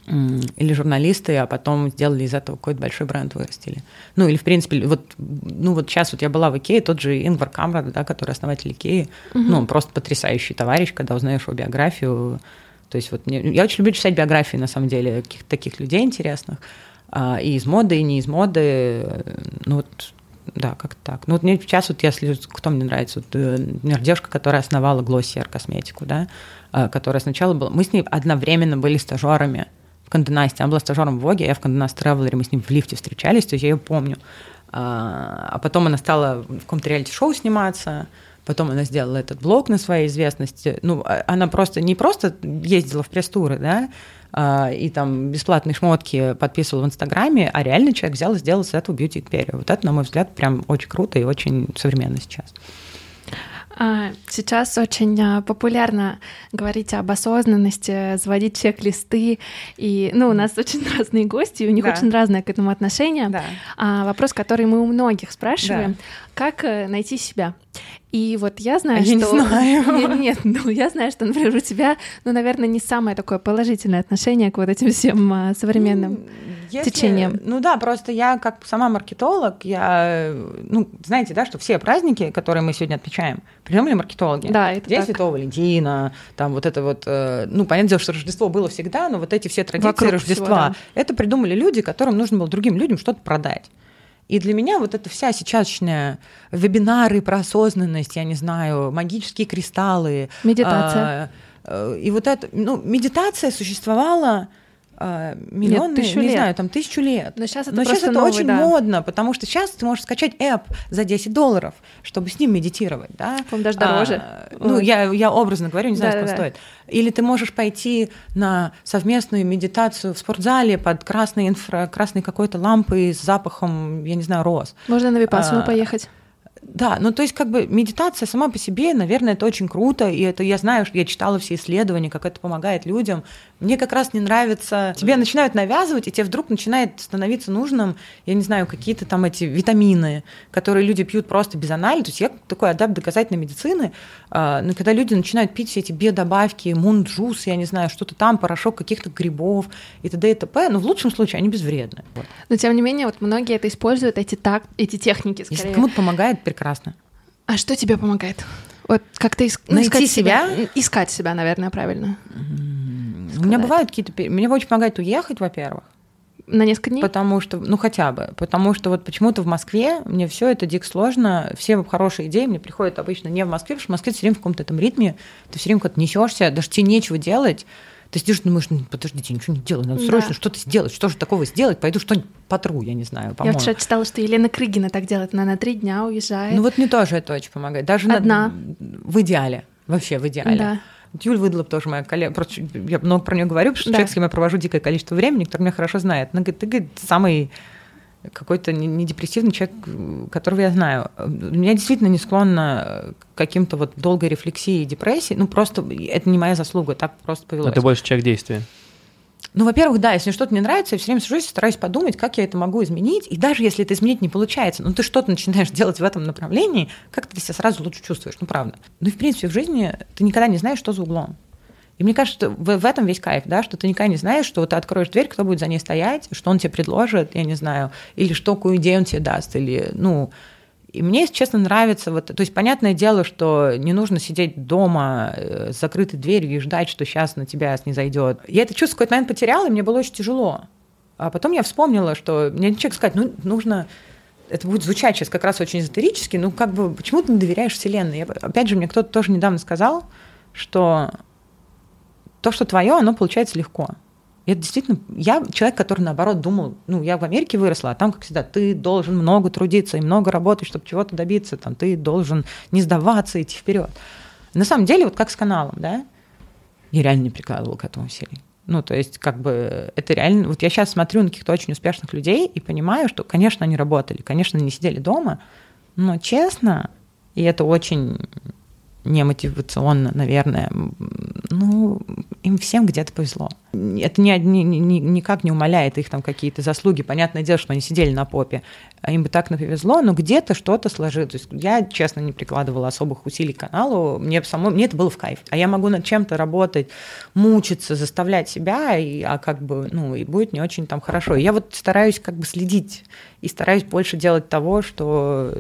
или журналисты, а потом сделали из этого какой-то большой бренд, вырастили. Ну, или, в принципе, вот, ну, вот сейчас вот я была в Икее, тот же Ингвар Камрад, да, который основатель Икеи, угу. ну, он просто потрясающий товарищ, когда узнаешь его биографию. То есть вот мне, я очень люблю читать биографии, на самом деле, каких-то таких людей интересных, а, и из моды, и не из моды, ну, вот, да, как так. Ну, вот мне сейчас вот, если кто мне нравится, вот, э, например, девушка, которая основала Glossier косметику, да, а, которая сначала была... Мы с ней одновременно были стажерами в Канденасте. Она была стажером в Воге, я в Канденаст Тревелере, мы с ним в лифте встречались, то есть я ее помню. А, а потом она стала в каком-то реалити-шоу сниматься, потом она сделала этот блог на своей известности. Ну, а, она просто не просто ездила в пресс-туры, да, а, и там бесплатные шмотки подписывал в Инстаграме, а реально человек взял и сделал с этого бьюти-империю. Вот это, на мой взгляд, прям очень круто и очень современно сейчас. А, сейчас очень а, популярно говорить об осознанности, заводить чек-листы. И, ну, у нас очень разные гости, и у них да. очень разное к этому отношение. Да. А, вопрос, который мы у многих спрашиваем, да. как э, найти себя? И вот я знаю, а что... Я не знаю. Нет, нет, ну я знаю, что, например, у тебя, ну, наверное, не самое такое положительное отношение к вот этим всем а, современным если, течением. Ну да, просто я как сама маркетолог, я, ну, знаете, да, что все праздники, которые мы сегодня отмечаем, придумали маркетологи. Да, это День так. Святого Валентина, там вот это вот, э, ну, понятное дело, что Рождество было всегда, но вот эти все традиции Вокруг Рождества, всего, да. это придумали люди, которым нужно было другим людям что-то продать. И для меня вот эта вся сейчасшняя вебинары про осознанность, я не знаю, магические кристаллы. Медитация. А, и вот это, ну, медитация существовала миллионы, Нет, не лет. знаю, там тысячу лет. Но сейчас это, Но сейчас это новый, очень да. модно, потому что сейчас ты можешь скачать app за 10 долларов, чтобы с ним медитировать, да? по даже дороже. А, ну, я, я образно говорю, не знаю, да, сколько да, стоит. Или ты можешь пойти на совместную медитацию в спортзале под красной, инфра, красной какой-то лампой с запахом, я не знаю, роз. Можно на Випассану а, поехать. Да, ну то есть как бы медитация сама по себе, наверное, это очень круто, и это я знаю, что я читала все исследования, как это помогает людям. Мне как раз не нравится, тебе начинают навязывать, и тебе вдруг начинает становиться нужным, я не знаю, какие-то там эти витамины, которые люди пьют просто без анализа. То есть я такой адапт доказательной медицины, а, но когда люди начинают пить все эти биодобавки, мунджус, я не знаю, что-то там, порошок каких-то грибов и т.д. и т.п., ну в лучшем случае они безвредны. Вот. Но тем не менее, вот многие это используют, эти, так, эти техники, скорее. Если кому-то помогает, прекрасно. А что тебе помогает? Вот как-то иск... ну, найти себя? себя? Искать себя, наверное, правильно. Mm-hmm. У меня бывают какие-то... Мне очень помогает уехать, во-первых. На несколько дней? Потому что, ну хотя бы, потому что вот почему-то в Москве мне все это дико сложно, все хорошие идеи мне приходят обычно не в Москве, потому что в Москве ты все время в каком-то этом ритме, ты все время как-то несешься, даже тебе нечего делать, ты сидишь, думаешь, ну, подождите, ничего не делаю, надо срочно да. что-то сделать. Что же такого сделать? Пойду что-нибудь потру, я не знаю, по Я вчера читала, что Елена Крыгина так делает. Она на три дня уезжает. Ну вот мне тоже это очень помогает. Даже Одна. На... В идеале. Вообще в идеале. Да. Юль Выдлоб тоже моя коллега. Просто я много про нее говорю, потому что да. человек, с кем я провожу дикое количество времени, который меня хорошо знает. Она говорит, ты говорит, самый какой-то не депрессивный человек, которого я знаю. Меня действительно не склонна к каким-то вот долгой рефлексии и депрессии. Ну, просто это не моя заслуга, так просто повелось. Это больше человек действия. Ну, во-первых, да, если что-то не нравится, я все время сажусь и стараюсь подумать, как я это могу изменить. И даже если это изменить не получается, ну, ты что-то начинаешь делать в этом направлении, как ты себя сразу лучше чувствуешь, ну, правда. Ну, и, в принципе, в жизни ты никогда не знаешь, что за углом. И мне кажется, в, в этом весь кайф, да, что ты никогда не знаешь, что вот ты откроешь дверь, кто будет за ней стоять, что он тебе предложит, я не знаю, или что, какую идею он тебе даст, или, ну, и мне, если честно, нравится, вот, то есть понятное дело, что не нужно сидеть дома э, с закрытой дверью и ждать, что сейчас на тебя не зайдет. Я это чувство в какой-то момент потеряла, и мне было очень тяжело. А потом я вспомнила, что мне человек сказать, ну, нужно это будет звучать сейчас как раз очень эзотерически, ну, как бы, почему ты не доверяешь Вселенной? Я, опять же, мне кто-то тоже недавно сказал, что то, что твое, оно получается легко. И это действительно, я человек, который наоборот думал, ну, я в Америке выросла, а там, как всегда, ты должен много трудиться и много работать, чтобы чего-то добиться, там, ты должен не сдаваться, идти вперед. На самом деле, вот как с каналом, да, я реально не прикладывала к этому усилий. Ну, то есть, как бы, это реально... Вот я сейчас смотрю на каких-то очень успешных людей и понимаю, что, конечно, они работали, конечно, они сидели дома, но честно, и это очень немотивационно, наверное, ну, им всем где-то повезло. Это ни, ни, ни, никак не умаляет их там какие-то заслуги. Понятное дело, что они сидели на попе, а им бы так повезло, но где-то что-то сложилось. То есть я, честно, не прикладывала особых усилий к каналу, мне, само, мне это было в кайф. А я могу над чем-то работать, мучиться, заставлять себя, и, а как бы, ну, и будет не очень там хорошо. Я вот стараюсь как бы следить и стараюсь больше делать того, что,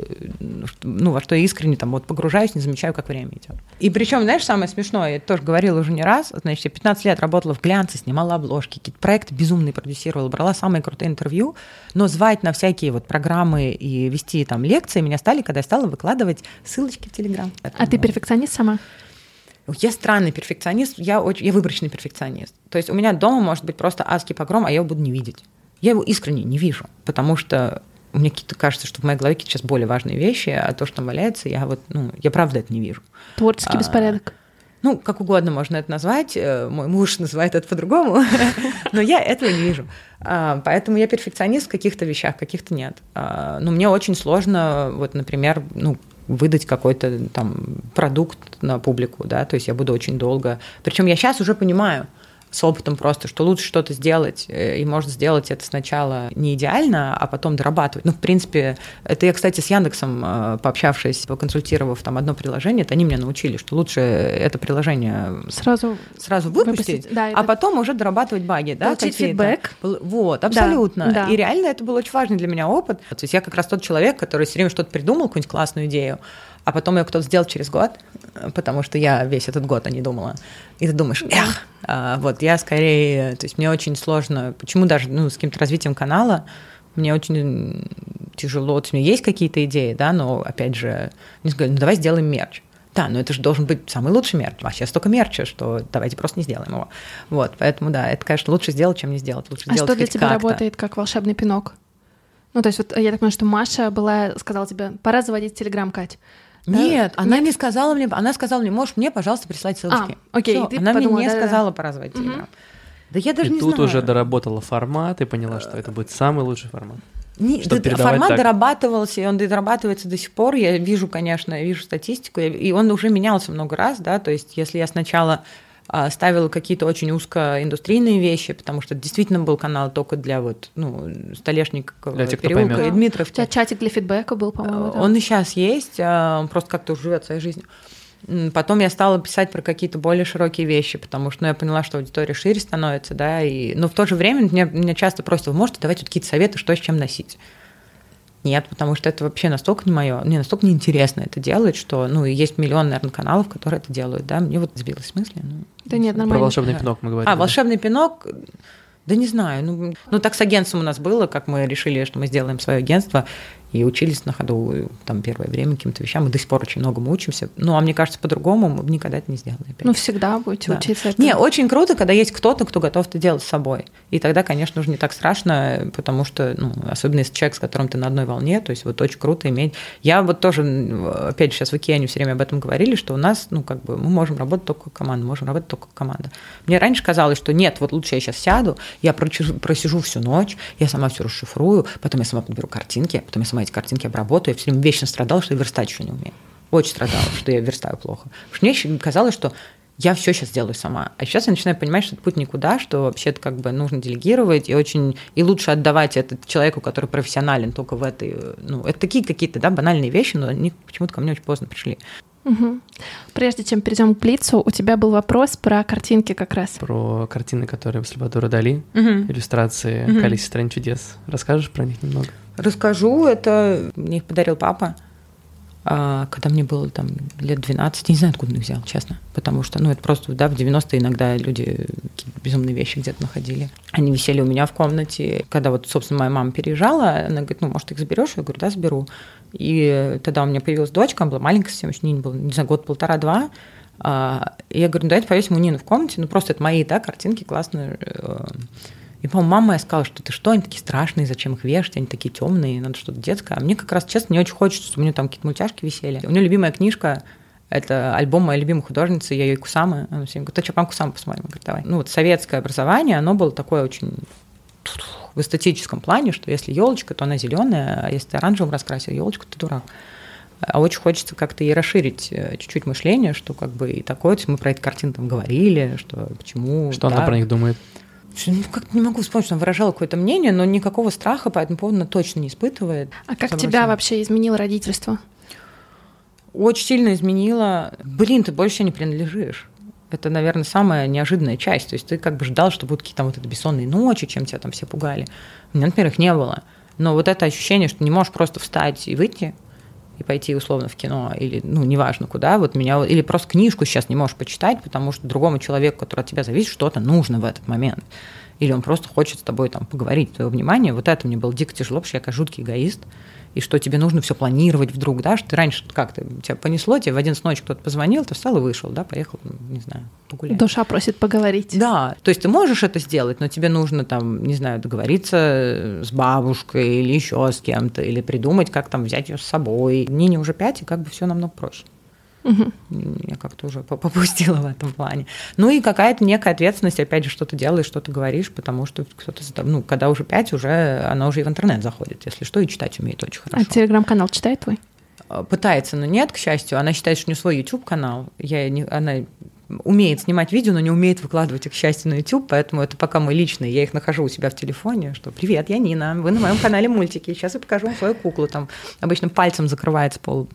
ну, во что я искренне там вот погружаюсь, не замечаю, как время идет. И причем, знаешь, самое смешное, я тоже говорила уже не раз, значит, я 15 лет работала в глянце, снимала обложки, какие-то проекты безумные продюсировала, брала самые крутые интервью, но звать на всякие вот программы и вести там лекции меня стали, когда я стала выкладывать ссылочки в Телеграм. А ты перфекционист сама? Я странный перфекционист, я, очень, я выборочный перфекционист. То есть у меня дома может быть просто адский погром, а я его буду не видеть. Я его искренне не вижу, потому что мне кажется, что в моей голове сейчас более важные вещи, а то, что там валяется, я вот, ну, я правда это не вижу. Творческий а, беспорядок. Ну, как угодно можно это назвать. Э, мой муж называет это по-другому, но я этого не вижу. А, поэтому я перфекционист в каких-то вещах, каких-то нет. А, но мне очень сложно, вот, например, ну, выдать какой-то там продукт на публику, да, то есть я буду очень долго. Причем я сейчас уже понимаю, с опытом просто, что лучше что-то сделать, э, и может сделать это сначала не идеально, а потом дорабатывать. Ну, в принципе, это я, кстати, с Яндексом э, пообщавшись, поконсультировав там одно приложение, это они меня научили, что лучше это приложение сразу, сразу выпустить, выпустить да, а потом уже дорабатывать баги. Да, Получить фидбэк. Вот, абсолютно. Да, да. И реально это был очень важный для меня опыт. То есть я как раз тот человек, который все время что-то придумал, какую-нибудь классную идею, а потом ее кто-то сделал через год, потому что я весь этот год о ней думала. И ты думаешь, эх, а, вот я скорее, то есть мне очень сложно, почему даже ну, с каким-то развитием канала, мне очень тяжело, есть у меня есть какие-то идеи, да, но опять же, не знаю, ну давай сделаем мерч. Да, но это же должен быть самый лучший мерч. А сейчас столько мерча, что давайте просто не сделаем его. Вот, поэтому да, это, конечно, лучше сделать, чем не сделать. Лучше а сделать что для тебя работает как волшебный пинок? Ну, то есть вот я так понимаю, что Маша была, сказала тебе, пора заводить Телеграм, Кать. Нет, да? она Нет? не сказала мне, она сказала мне, можешь мне, пожалуйста, прислать ссылочки. А, окей, Всё, она подумала, мне не да, сказала да. звать Телеграм. Угу. Да я даже и не тут знаю. уже доработала формат и поняла, что это будет самый лучший формат. Не, формат так. дорабатывался, и он дорабатывается до сих пор. Я вижу, конечно, я вижу статистику, и он уже менялся много раз, да, то есть если я сначала а, ставила какие-то очень узкоиндустрийные вещи, потому что действительно был канал только для вот, ну, тех, переулка и Дмитровки. У тебя чатик для фидбэка был, по-моему, да? Он и сейчас есть, а, он просто как-то живет своей жизнью. Потом я стала писать про какие-то более широкие вещи, потому что ну, я поняла, что аудитория шире становится, да, и... но в то же время меня, меня часто просят, вы можете давать вот какие-то советы, что с чем носить? Нет, потому что это вообще настолько не мое, мне настолько неинтересно это делать, что, ну, есть миллион, наверное, каналов, которые это делают, да, мне вот сбилось мысли. Ну, да нет, нормально. Про волшебный пинок мы говорили. А, волшебный пинок, Да не знаю. Ну, ну, так с агентством у нас было, как мы решили, что мы сделаем свое агентство и учились на ходу там первое время каким-то вещам. Мы до сих пор очень многому учимся. Ну, а мне кажется, по-другому мы бы никогда это не сделали. Опять. Ну, всегда будете Да. учиться. Не, этому. очень круто, когда есть кто-то, кто готов это делать с собой. И тогда, конечно, уже не так страшно, потому что, ну, особенно если человек, с которым ты на одной волне, то есть вот очень круто иметь. Я вот тоже, опять же, сейчас в Океане все время об этом говорили, что у нас, ну, как бы мы можем работать только как команда, можем работать только как команда. Мне раньше казалось, что нет, вот лучше я сейчас сяду, я просижу всю ночь, я сама все расшифрую, потом я сама подберу картинки, потом я сама эти картинки обработаю. Я все время вечно страдала, что я верстать еще не умею. Очень страдала, что я верстаю плохо. Потому что мне казалось, что я все сейчас делаю сама. А сейчас я начинаю понимать, что это путь никуда, что вообще-то как бы нужно делегировать и очень и лучше отдавать это человеку, который профессионален только в этой, ну, это такие какие-то, да, банальные вещи, но они почему-то ко мне очень поздно пришли. Мгм. Прежде чем перейдем к Блицу, у тебя был вопрос про картинки как раз. Про картины, которые Сальвадора Дали, Мгм. иллюстрации Мгм. «Колись стран чудес». Расскажешь про них немного? Расскажу, это мне их подарил папа, а, когда мне было там лет 12, я не знаю, откуда их взял, честно, потому что, ну, это просто, да, в 90-е иногда люди безумные вещи где-то находили. Они висели у меня в комнате. Когда вот, собственно, моя мама переезжала, она говорит, ну, может, их заберешь? Я говорю, да, заберу. И тогда у меня появилась дочка, она была маленькая совсем, еще не было, не знаю, год полтора-два. А, я говорю, ну, давайте повесим у Нины в комнате, ну, просто это мои, да, картинки классные. И, по-моему, мама моя сказала, что ты что, они такие страшные, зачем их вешать, они такие темные, надо что-то детское. А мне как раз, честно, не очень хочется, чтобы у нее там какие-то мультяшки висели. У нее любимая книжка это альбом моей любимой художницы Яй Кусамы. Она всем говорит, ты что, пам Кусаму посмотрим? Я говорю, давай. Ну вот советское образование, оно было такое очень в эстетическом плане, что если елочка, то она зеленая, а если ты оранжевым раскрасил елочку, ты дурак. А очень хочется как-то и расширить э, чуть-чуть мышление, что как бы и такое, то есть мы про эти картины там говорили, что почему. Что да, она про них думает? Ну, как не могу вспомнить, что она выражала какое-то мнение, но никакого страха по этому поводу она точно не испытывает. А как тебя вообще изменило родительство? Очень сильно изменила. Блин, ты больше не принадлежишь. Это, наверное, самая неожиданная часть. То есть ты как бы ждал, что будут какие-то вот эти бессонные ночи, чем тебя там все пугали. У меня, например, их не было. Но вот это ощущение, что не можешь просто встать и выйти, и пойти условно в кино, или, ну, неважно куда, вот меня, или просто книжку сейчас не можешь почитать, потому что другому человеку, который от тебя зависит, что-то нужно в этот момент. Или он просто хочет с тобой там поговорить, твое внимание. Вот это мне было дико тяжело, потому что я как жуткий эгоист. И что тебе нужно все планировать вдруг, да, что ты раньше как-то тебя понесло, тебе в 11 ночи кто-то позвонил, ты встал и вышел, да, поехал, не знаю, погулять. Душа просит поговорить. Да, то есть ты можешь это сделать, но тебе нужно там, не знаю, договориться с бабушкой или еще с кем-то, или придумать, как там взять ее с собой. Нине уже пять, и как бы все намного проще. Я как-то уже по- попустила в этом плане. Ну и какая-то некая ответственность, опять же, что ты делаешь, что ты говоришь, потому что кто-то, ну, когда уже пять, уже она уже и в интернет заходит, если что, и читать умеет очень А хорошо. телеграм-канал читает твой? А, Пытается, но нет, к счастью. Она считает, что у нее свой YouTube-канал. Я не, она умеет снимать видео, но не умеет выкладывать их, к счастью, на YouTube, поэтому это пока мой личный. Я их нахожу у себя в телефоне, что «Привет, я Нина, вы на моем канале мультики, сейчас я покажу вам свою куклу». Там обычно пальцем закрывается пол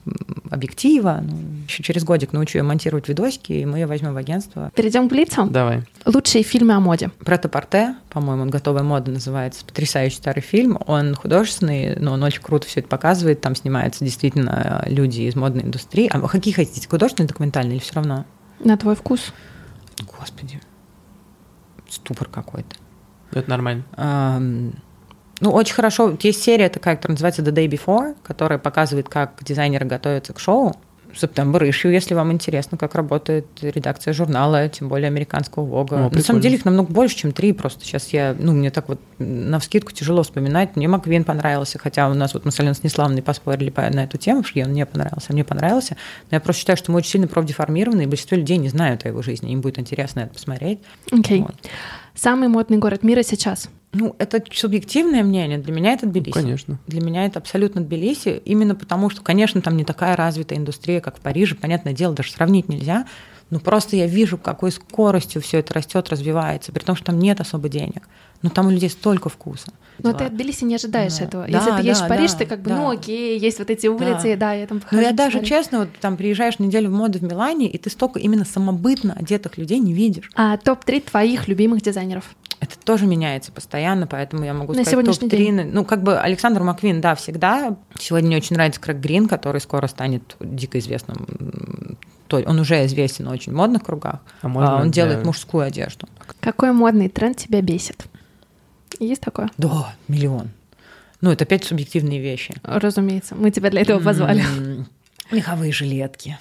объектива. Ну, еще через годик научу ее монтировать видосики, и мы ее возьмем в агентство. Перейдем к Блицу. Давай. Лучшие фильмы о моде. Претапорте, по-моему, он «Готовая мода» называется. Потрясающий старый фильм. Он художественный, но он очень круто все это показывает. Там снимаются действительно люди из модной индустрии. А вы какие хотите, художественный, документальный или все равно? На твой вкус. Господи, ступор какой-то. Это нормально. Ам, Ну, очень хорошо. Есть серия такая, которая называется The Day Before, которая показывает, как дизайнеры готовятся к шоу. September Issue, если вам интересно, как работает редакция журнала, тем более американского Вога. О, На самом деле их намного больше, чем три. Просто сейчас я, ну, мне так вот на вскидку тяжело вспоминать. Мне Маквин понравился, хотя у нас вот мы с Аленой Снеславной поспорили по- на эту тему, что он мне понравился, а мне понравился. Но я просто считаю, что мы очень сильно профдеформированы, и большинство людей не знают о его жизни. Им будет интересно это посмотреть. Окей. Вот. Самый модный город мира сейчас. Ну, это субъективное мнение. Для меня это Тбилиси. Конечно. Для меня это абсолютно Тбилиси, именно потому что, конечно, там не такая развитая индустрия, как в Париже, понятное дело, даже сравнить нельзя, но просто я вижу, какой скоростью все это растет, развивается, при том, что там нет особо денег. Но там у людей столько вкуса. Но Дела. ты от Тбилиси не ожидаешь Да. этого. Да, Если ты едешь да, в Париж, да, ты как бы, да. ну окей, есть вот эти улицы, да, я там Ну, похожу. я даже посмотрю. честно, вот там приезжаешь неделю в моду в Милане, и ты столько именно самобытно одетых людей не видишь. А топ-3 твоих любимых дизайнеров. Это тоже меняется постоянно, поэтому я могу На сказать сегодняшний топ-3. день. Ну, как бы Александр Маквин, да, всегда. Сегодня мне очень нравится Крэг Грин, который скоро станет дико известным. То- Он уже известен в очень модных кругах. А можно А, Он делает мужскую одежду. Какой модный тренд тебя бесит? Есть такое? Да, миллион. Ну, это опять субъективные вещи. Разумеется. Мы тебя для этого позвали. Меховые жилетки.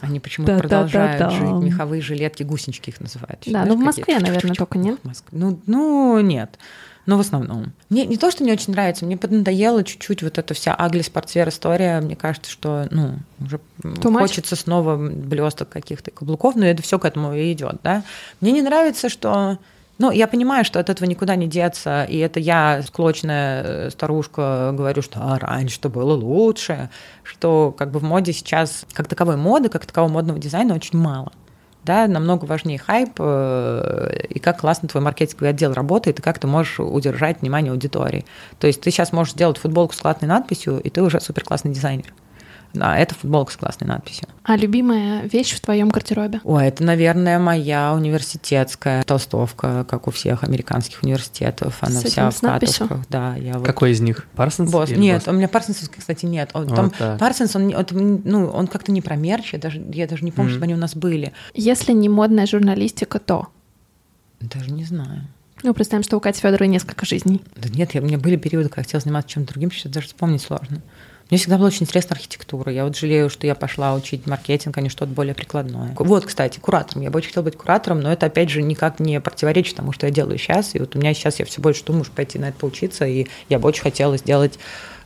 Они почему-то продолжают жить. Меховые жилетки, гусенички их называют. Да, ну в Москве, наверное, только нет. Ну, ну, нет. Но в основном. Мне не то, что мне очень нравится, мне поднадоело чуть-чуть вот эта вся агли спортсвер история. Мне кажется, что ну, уже Too хочется much. снова блесток каких-то каблуков, но это все к этому и идет, да. Мне не нравится, что ну, я понимаю, что от этого никуда не деться, и это я, склочная э, старушка, говорю, что а, раньше-то было лучше, что как бы в моде сейчас, как таковой моды, как такового модного дизайна очень мало да, намного важнее хайп э, и как классно твой маркетинговый отдел работает, и как ты можешь удержать внимание аудитории. То есть ты сейчас можешь сделать футболку с классной надписью, и ты уже супер классный дизайнер. Да, это футболка с классной надписью. А любимая вещь в твоем гардеробе? Ой, это, наверное, моя университетская толстовка, как у всех американских университетов. Она вся в катушках. Да, я вот... Какой из них? Парсонс? Парсонс. Нет, Парсонс? у меня Парсонсовский, кстати, нет. Он, вот там так. Парсонс, он, он, ну, он как-то не про мерч, я даже, я даже не помню, mm. чтобы они у нас были. Если не модная журналистика, то? Даже не знаю. Ну, представим, что у Кати Федоровой несколько жизней. Да нет, я, у меня были периоды, когда я хотела заниматься чем-то другим, сейчас даже вспомнить сложно. Мне всегда была очень интересна архитектура. Я вот жалею, что я пошла учить маркетинг, а не что-то более прикладное. Вот, кстати, куратором. Я бы очень хотела быть куратором, но это, опять же, никак не противоречит тому, что я делаю сейчас. И вот у меня сейчас я все больше думаю, что пойти на это поучиться, и я бы очень хотела сделать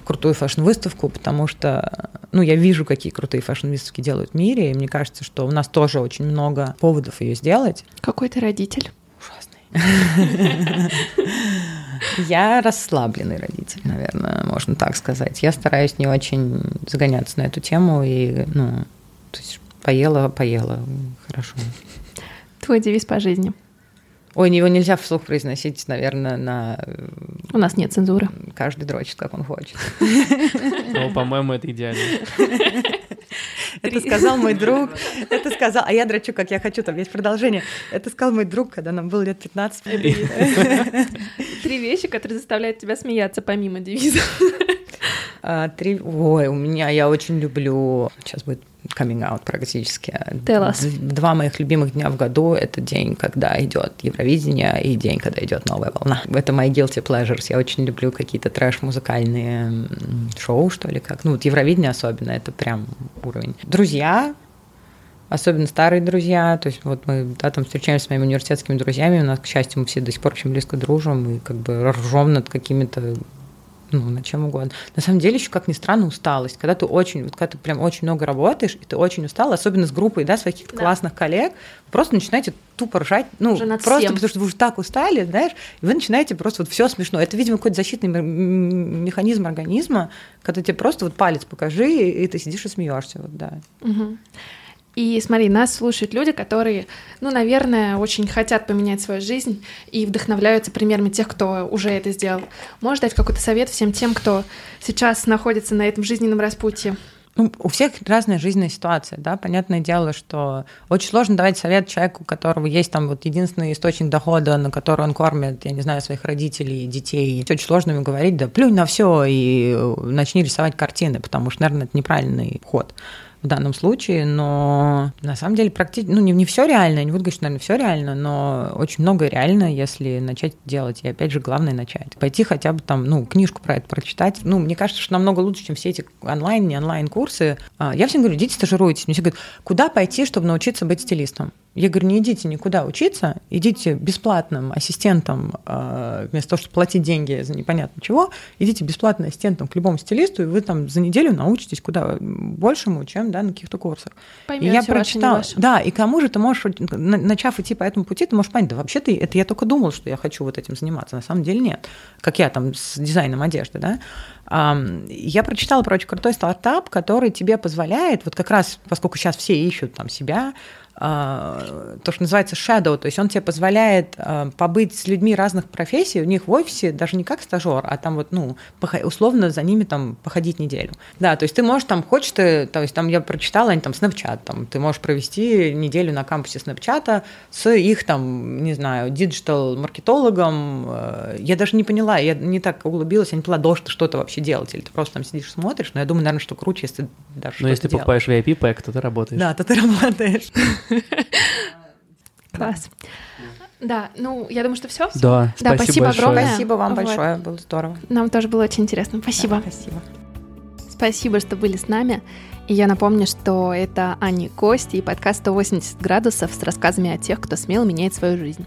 крутую фэшн-выставку, потому что, ну, я вижу, какие крутые фэшн-выставки делают в мире, и мне кажется, что у нас тоже очень много поводов ее сделать. Какой ты родитель? Ужасный. Я расслабленный родитель, наверное, можно так сказать. Я стараюсь не очень загоняться на эту тему и, ну, то есть поела, поела, хорошо. Твой девиз по жизни? Ой, его нельзя вслух произносить, наверное, на... У нас нет цензуры. Каждый дрочит, как он хочет. Ну, по-моему, это идеально. Это сказал мой друг. Это сказал, а я дрочу, как я хочу, там есть продолжение. Это сказал мой друг, когда нам было лет 15. Три вещи, которые заставляют тебя смеяться, помимо девиза. А, три... Ой, у меня, я очень люблю... Сейчас будет coming out практически. Us. Два моих любимых дня в году — это день, когда идет Евровидение, и день, когда идет новая волна. Это мои guilty pleasures. Я очень люблю какие-то трэш-музыкальные шоу, что ли, как. Ну, вот Евровидение особенно, это прям уровень. Друзья, особенно старые друзья, то есть вот мы да, там встречаемся с моими университетскими друзьями, у нас, к счастью, мы все до сих пор очень близко дружим и как бы ржем над какими-то ну, на чем угодно. На самом деле, еще, как ни странно, усталость. Когда ты очень, вот когда ты прям очень много работаешь, и ты очень устал, особенно с группой, да, своих каких-то да. классных коллег, просто начинаете тупо ржать, ну, просто всем. потому что вы уже так устали, знаешь, и вы начинаете просто вот все смешно. Это, видимо, какой-то защитный механизм организма, когда тебе просто вот палец покажи, и ты сидишь и смеешься, вот, да. Угу. И смотри, нас слушают люди, которые, ну, наверное, очень хотят поменять свою жизнь и вдохновляются примерами тех, кто уже это сделал. Можешь дать какой-то совет всем тем, кто сейчас находится на этом жизненном распутье? Ну, у всех разная жизненная ситуация, да, понятное дело, что очень сложно давать совет человеку, у которого есть там вот единственный источник дохода, на который он кормит, я не знаю, своих родителей, детей. Очень сложно ему говорить, да плюнь на все и начни рисовать картины, потому что, наверное, это неправильный ход в данном случае, но на самом деле практически, ну не, не все реально, не буду говорить, что, наверное, все реально, но очень многое реально, если начать делать. И опять же, главное начать. Пойти хотя бы там, ну, книжку про это прочитать. Ну, мне кажется, что намного лучше, чем все эти онлайн, не онлайн курсы. А, я всем говорю, идите стажируйтесь. Мне все говорят, куда пойти, чтобы научиться быть стилистом? Я говорю, не идите никуда учиться, идите бесплатным ассистентом, а, вместо того, чтобы платить деньги за непонятно чего, идите бесплатным ассистентом к любому стилисту, и вы там за неделю научитесь куда большему, чем да, на каких-то курсах. Поймете, и я прочитала, да, и кому же ты можешь, начав идти по этому пути, ты можешь понять, да вообще-то это я только думал, что я хочу вот этим заниматься, на самом деле нет, как я там с дизайном одежды, да, я прочитала про очень крутой стартап, который тебе позволяет, вот как раз, поскольку сейчас все ищут там себя, то, что называется shadow, то есть он тебе позволяет а, побыть с людьми разных профессий, у них в офисе даже не как стажер, а там вот, ну, условно за ними там походить неделю. Да, то есть ты можешь там, хочешь ты, то есть там я прочитала, они там Snapchat, там ты можешь провести неделю на кампусе Snapchat с их там, не знаю, диджитал-маркетологом. Э, я даже не поняла, я не так углубилась, я не поняла, должен ты что-то вообще делать, или ты просто там сидишь, смотришь, но я думаю, наверное, что круче, если даже Но если ты покупаешь VIP-пэк, то ты работаешь. Да, то ты работаешь. Класс. Да, ну, я думаю, что все. Да, Да, спасибо, спасибо большое. огромное. Спасибо вам Вот. большое, было здорово. Нам тоже было очень интересно. Спасибо. Да, спасибо. Спасибо, что были с нами. И я напомню, что это Ани Кости и подкаст «180 градусов» с рассказами о тех, кто смело меняет свою жизнь.